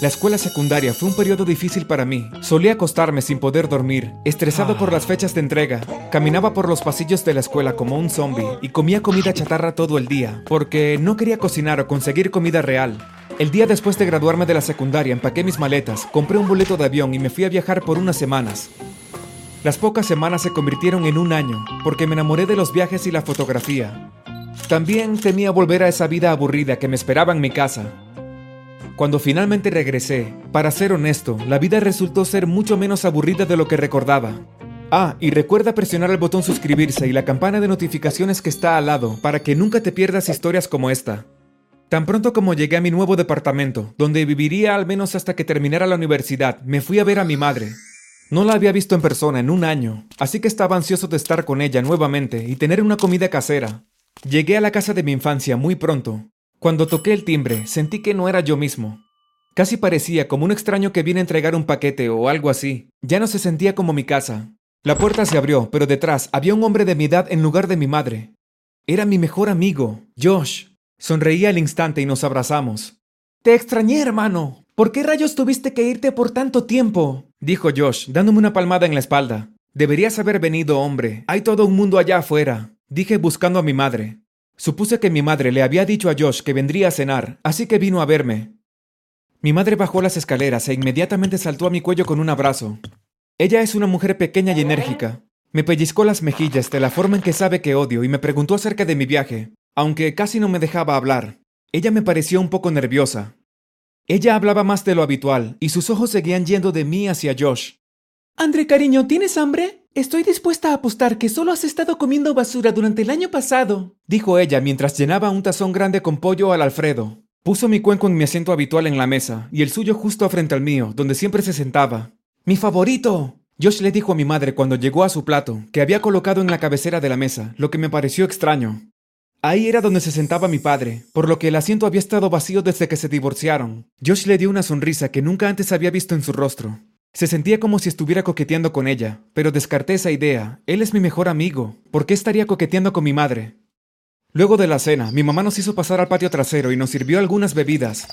La escuela secundaria fue un periodo difícil para mí. Solía acostarme sin poder dormir, estresado por las fechas de entrega. Caminaba por los pasillos de la escuela como un zombie y comía comida chatarra todo el día, porque no quería cocinar o conseguir comida real. El día después de graduarme de la secundaria empaqué mis maletas, compré un boleto de avión y me fui a viajar por unas semanas. Las pocas semanas se convirtieron en un año, porque me enamoré de los viajes y la fotografía. También temía volver a esa vida aburrida que me esperaba en mi casa. Cuando finalmente regresé, para ser honesto, la vida resultó ser mucho menos aburrida de lo que recordaba. Ah, y recuerda presionar el botón suscribirse y la campana de notificaciones que está al lado para que nunca te pierdas historias como esta. Tan pronto como llegué a mi nuevo departamento, donde viviría al menos hasta que terminara la universidad, me fui a ver a mi madre. No la había visto en persona en un año, así que estaba ansioso de estar con ella nuevamente y tener una comida casera. Llegué a la casa de mi infancia muy pronto. Cuando toqué el timbre, sentí que no era yo mismo. Casi parecía como un extraño que viene a entregar un paquete o algo así. Ya no se sentía como mi casa. La puerta se abrió, pero detrás había un hombre de mi edad en lugar de mi madre. Era mi mejor amigo, Josh. Sonreí al instante y nos abrazamos. Te extrañé, hermano. ¿Por qué rayos tuviste que irte por tanto tiempo? dijo Josh, dándome una palmada en la espalda. Deberías haber venido, hombre. Hay todo un mundo allá afuera, dije buscando a mi madre. Supuse que mi madre le había dicho a Josh que vendría a cenar, así que vino a verme. Mi madre bajó las escaleras e inmediatamente saltó a mi cuello con un abrazo. Ella es una mujer pequeña y enérgica. Me pellizcó las mejillas de la forma en que sabe que odio y me preguntó acerca de mi viaje aunque casi no me dejaba hablar. Ella me pareció un poco nerviosa. Ella hablaba más de lo habitual, y sus ojos seguían yendo de mí hacia Josh. André, cariño, ¿tienes hambre? Estoy dispuesta a apostar que solo has estado comiendo basura durante el año pasado, dijo ella mientras llenaba un tazón grande con pollo al Alfredo. Puso mi cuenco en mi asiento habitual en la mesa, y el suyo justo frente al mío, donde siempre se sentaba. ¡Mi favorito! Josh le dijo a mi madre cuando llegó a su plato, que había colocado en la cabecera de la mesa, lo que me pareció extraño. Ahí era donde se sentaba mi padre, por lo que el asiento había estado vacío desde que se divorciaron. Josh le dio una sonrisa que nunca antes había visto en su rostro. Se sentía como si estuviera coqueteando con ella, pero descarté esa idea. Él es mi mejor amigo. ¿Por qué estaría coqueteando con mi madre? Luego de la cena, mi mamá nos hizo pasar al patio trasero y nos sirvió algunas bebidas.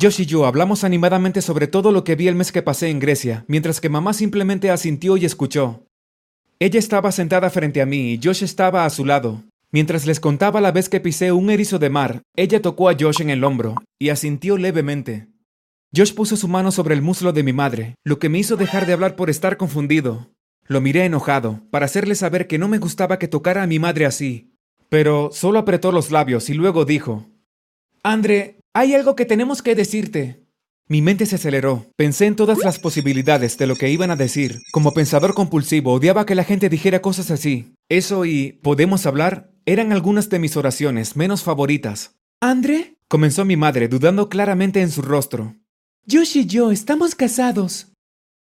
Josh y yo hablamos animadamente sobre todo lo que vi el mes que pasé en Grecia, mientras que mamá simplemente asintió y escuchó. Ella estaba sentada frente a mí y Josh estaba a su lado. Mientras les contaba la vez que pisé un erizo de mar, ella tocó a Josh en el hombro y asintió levemente. Josh puso su mano sobre el muslo de mi madre, lo que me hizo dejar de hablar por estar confundido. Lo miré enojado, para hacerle saber que no me gustaba que tocara a mi madre así. Pero solo apretó los labios y luego dijo, Andre, hay algo que tenemos que decirte. Mi mente se aceleró. Pensé en todas las posibilidades de lo que iban a decir. Como pensador compulsivo, odiaba que la gente dijera cosas así. Eso y ¿podemos hablar? Eran algunas de mis oraciones menos favoritas. ¿Andre? comenzó mi madre, dudando claramente en su rostro. Josh y yo estamos casados.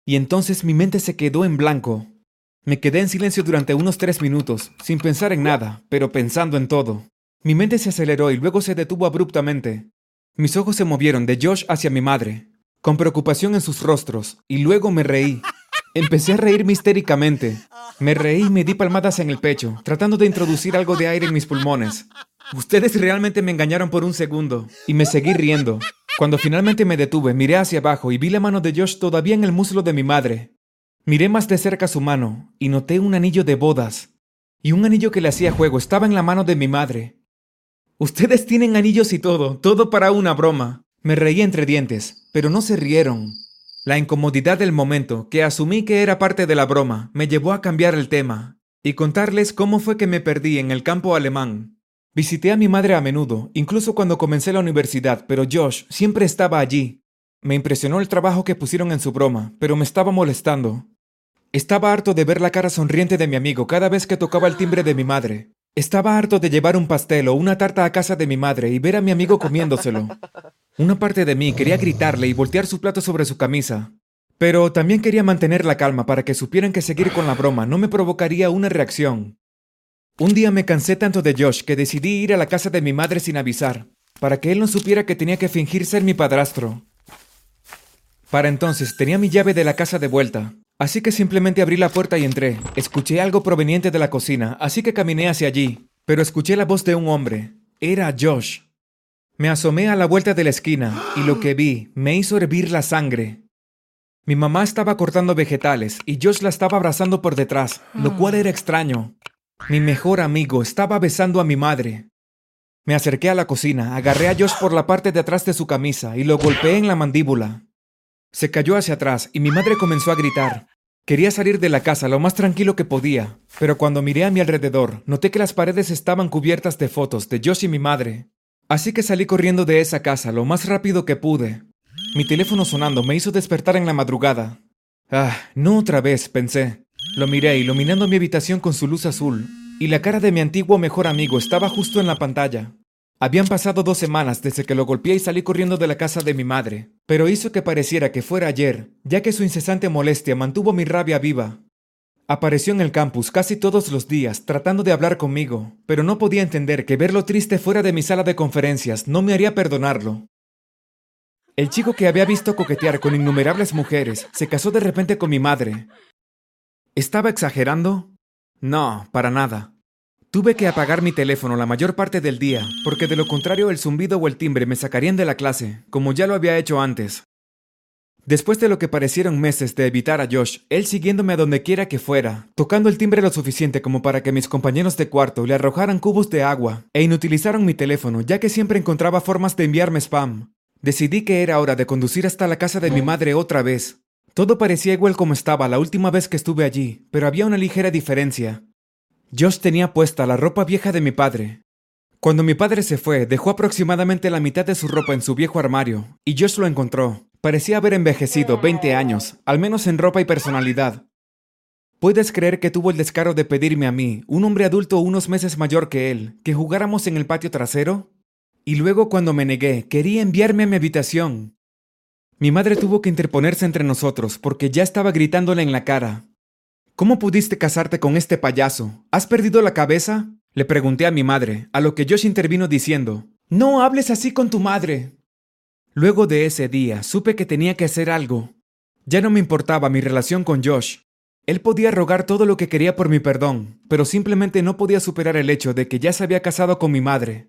Y entonces mi mente se quedó en blanco. Me quedé en silencio durante unos tres minutos, sin pensar en nada, pero pensando en todo. Mi mente se aceleró y luego se detuvo abruptamente. Mis ojos se movieron de Josh hacia mi madre, con preocupación en sus rostros, y luego me reí. Empecé a reír histéricamente. Me reí y me di palmadas en el pecho, tratando de introducir algo de aire en mis pulmones. Ustedes realmente me engañaron por un segundo, y me seguí riendo. Cuando finalmente me detuve, miré hacia abajo y vi la mano de Josh todavía en el muslo de mi madre. Miré más de cerca su mano y noté un anillo de bodas. Y un anillo que le hacía juego estaba en la mano de mi madre. Ustedes tienen anillos y todo, todo para una broma. Me reí entre dientes, pero no se rieron. La incomodidad del momento, que asumí que era parte de la broma, me llevó a cambiar el tema y contarles cómo fue que me perdí en el campo alemán. Visité a mi madre a menudo, incluso cuando comencé la universidad, pero Josh siempre estaba allí. Me impresionó el trabajo que pusieron en su broma, pero me estaba molestando. Estaba harto de ver la cara sonriente de mi amigo cada vez que tocaba el timbre de mi madre. Estaba harto de llevar un pastel o una tarta a casa de mi madre y ver a mi amigo comiéndoselo. Una parte de mí quería gritarle y voltear su plato sobre su camisa. Pero también quería mantener la calma para que supieran que seguir con la broma no me provocaría una reacción. Un día me cansé tanto de Josh que decidí ir a la casa de mi madre sin avisar, para que él no supiera que tenía que fingir ser mi padrastro. Para entonces tenía mi llave de la casa de vuelta, así que simplemente abrí la puerta y entré. Escuché algo proveniente de la cocina, así que caminé hacia allí, pero escuché la voz de un hombre. Era Josh. Me asomé a la vuelta de la esquina y lo que vi me hizo hervir la sangre. Mi mamá estaba cortando vegetales y Josh la estaba abrazando por detrás, lo cual era extraño. Mi mejor amigo estaba besando a mi madre. Me acerqué a la cocina, agarré a Josh por la parte de atrás de su camisa y lo golpeé en la mandíbula. Se cayó hacia atrás y mi madre comenzó a gritar. Quería salir de la casa lo más tranquilo que podía, pero cuando miré a mi alrededor, noté que las paredes estaban cubiertas de fotos de Josh y mi madre. Así que salí corriendo de esa casa lo más rápido que pude. Mi teléfono sonando me hizo despertar en la madrugada. Ah, no otra vez, pensé. Lo miré iluminando mi habitación con su luz azul, y la cara de mi antiguo mejor amigo estaba justo en la pantalla. Habían pasado dos semanas desde que lo golpeé y salí corriendo de la casa de mi madre, pero hizo que pareciera que fuera ayer, ya que su incesante molestia mantuvo mi rabia viva. Apareció en el campus casi todos los días tratando de hablar conmigo, pero no podía entender que verlo triste fuera de mi sala de conferencias no me haría perdonarlo. El chico que había visto coquetear con innumerables mujeres se casó de repente con mi madre. ¿Estaba exagerando? No, para nada. Tuve que apagar mi teléfono la mayor parte del día, porque de lo contrario el zumbido o el timbre me sacarían de la clase, como ya lo había hecho antes. Después de lo que parecieron meses de evitar a Josh, él siguiéndome a donde quiera que fuera, tocando el timbre lo suficiente como para que mis compañeros de cuarto le arrojaran cubos de agua, e inutilizaron mi teléfono ya que siempre encontraba formas de enviarme spam. Decidí que era hora de conducir hasta la casa de mi madre otra vez. Todo parecía igual como estaba la última vez que estuve allí, pero había una ligera diferencia. Josh tenía puesta la ropa vieja de mi padre. Cuando mi padre se fue, dejó aproximadamente la mitad de su ropa en su viejo armario, y Josh lo encontró. Parecía haber envejecido 20 años, al menos en ropa y personalidad. ¿Puedes creer que tuvo el descaro de pedirme a mí, un hombre adulto unos meses mayor que él, que jugáramos en el patio trasero? Y luego cuando me negué, quería enviarme a mi habitación. Mi madre tuvo que interponerse entre nosotros porque ya estaba gritándole en la cara. ¿Cómo pudiste casarte con este payaso? ¿Has perdido la cabeza? Le pregunté a mi madre, a lo que Josh intervino diciendo, No hables así con tu madre. Luego de ese día, supe que tenía que hacer algo. Ya no me importaba mi relación con Josh. Él podía rogar todo lo que quería por mi perdón, pero simplemente no podía superar el hecho de que ya se había casado con mi madre.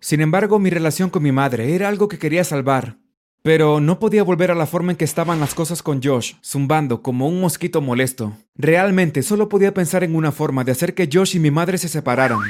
Sin embargo, mi relación con mi madre era algo que quería salvar, pero no podía volver a la forma en que estaban las cosas con Josh, zumbando como un mosquito molesto. Realmente solo podía pensar en una forma de hacer que Josh y mi madre se separaran.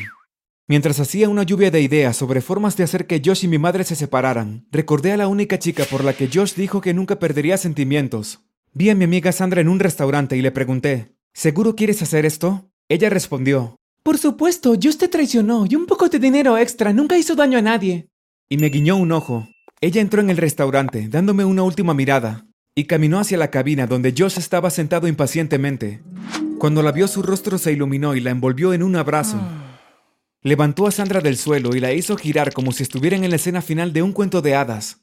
Mientras hacía una lluvia de ideas sobre formas de hacer que Josh y mi madre se separaran, recordé a la única chica por la que Josh dijo que nunca perdería sentimientos. Vi a mi amiga Sandra en un restaurante y le pregunté, ¿Seguro quieres hacer esto? Ella respondió, Por supuesto, Josh te traicionó y un poco de dinero extra nunca hizo daño a nadie. Y me guiñó un ojo. Ella entró en el restaurante, dándome una última mirada, y caminó hacia la cabina donde Josh estaba sentado impacientemente. Cuando la vio su rostro se iluminó y la envolvió en un abrazo. Levantó a Sandra del suelo y la hizo girar como si estuvieran en la escena final de un cuento de hadas.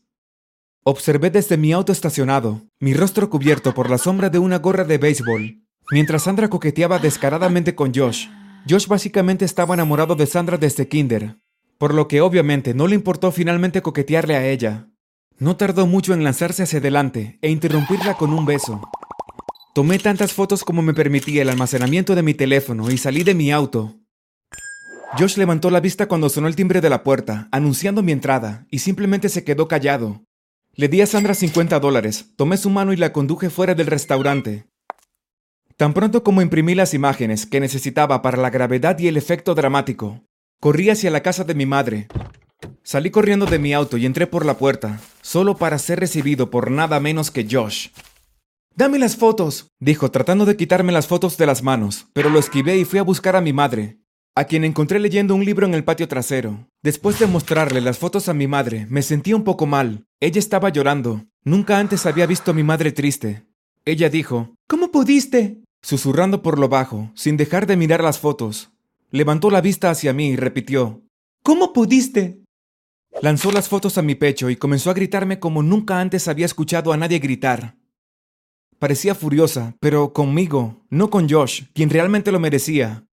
Observé desde mi auto estacionado, mi rostro cubierto por la sombra de una gorra de béisbol, mientras Sandra coqueteaba descaradamente con Josh. Josh básicamente estaba enamorado de Sandra desde kinder, por lo que obviamente no le importó finalmente coquetearle a ella. No tardó mucho en lanzarse hacia adelante e interrumpirla con un beso. Tomé tantas fotos como me permitía el almacenamiento de mi teléfono y salí de mi auto. Josh levantó la vista cuando sonó el timbre de la puerta, anunciando mi entrada, y simplemente se quedó callado. Le di a Sandra 50 dólares, tomé su mano y la conduje fuera del restaurante. Tan pronto como imprimí las imágenes que necesitaba para la gravedad y el efecto dramático, Corrí hacia la casa de mi madre. Salí corriendo de mi auto y entré por la puerta, solo para ser recibido por nada menos que Josh. Dame las fotos, dijo tratando de quitarme las fotos de las manos, pero lo esquivé y fui a buscar a mi madre, a quien encontré leyendo un libro en el patio trasero. Después de mostrarle las fotos a mi madre, me sentí un poco mal. Ella estaba llorando. Nunca antes había visto a mi madre triste. Ella dijo, ¿Cómo pudiste? susurrando por lo bajo, sin dejar de mirar las fotos. Levantó la vista hacia mí y repitió, ¿Cómo pudiste? Lanzó las fotos a mi pecho y comenzó a gritarme como nunca antes había escuchado a nadie gritar. Parecía furiosa, pero conmigo, no con Josh, quien realmente lo merecía.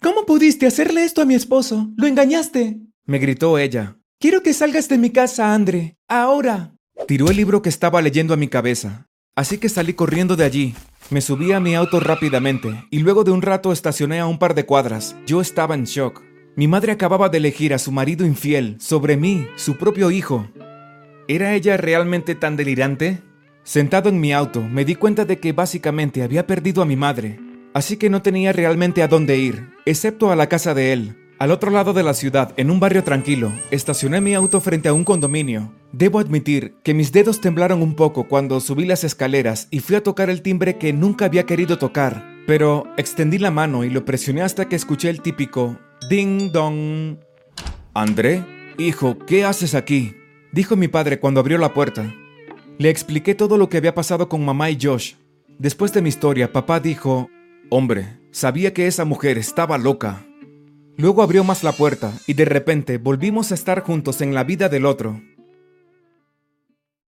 ¿Cómo pudiste hacerle esto a mi esposo? Lo engañaste. Me gritó ella. Quiero que salgas de mi casa, Andre. Ahora. Tiró el libro que estaba leyendo a mi cabeza. Así que salí corriendo de allí. Me subí a mi auto rápidamente y luego de un rato estacioné a un par de cuadras. Yo estaba en shock. Mi madre acababa de elegir a su marido infiel sobre mí, su propio hijo. ¿Era ella realmente tan delirante? Sentado en mi auto, me di cuenta de que básicamente había perdido a mi madre, así que no tenía realmente a dónde ir, excepto a la casa de él. Al otro lado de la ciudad, en un barrio tranquilo, estacioné mi auto frente a un condominio. Debo admitir que mis dedos temblaron un poco cuando subí las escaleras y fui a tocar el timbre que nunca había querido tocar, pero extendí la mano y lo presioné hasta que escuché el típico ding dong. André, hijo, ¿qué haces aquí? dijo mi padre cuando abrió la puerta. Le expliqué todo lo que había pasado con mamá y Josh. Después de mi historia, papá dijo, hombre, sabía que esa mujer estaba loca. Luego abrió más la puerta y de repente volvimos a estar juntos en la vida del otro.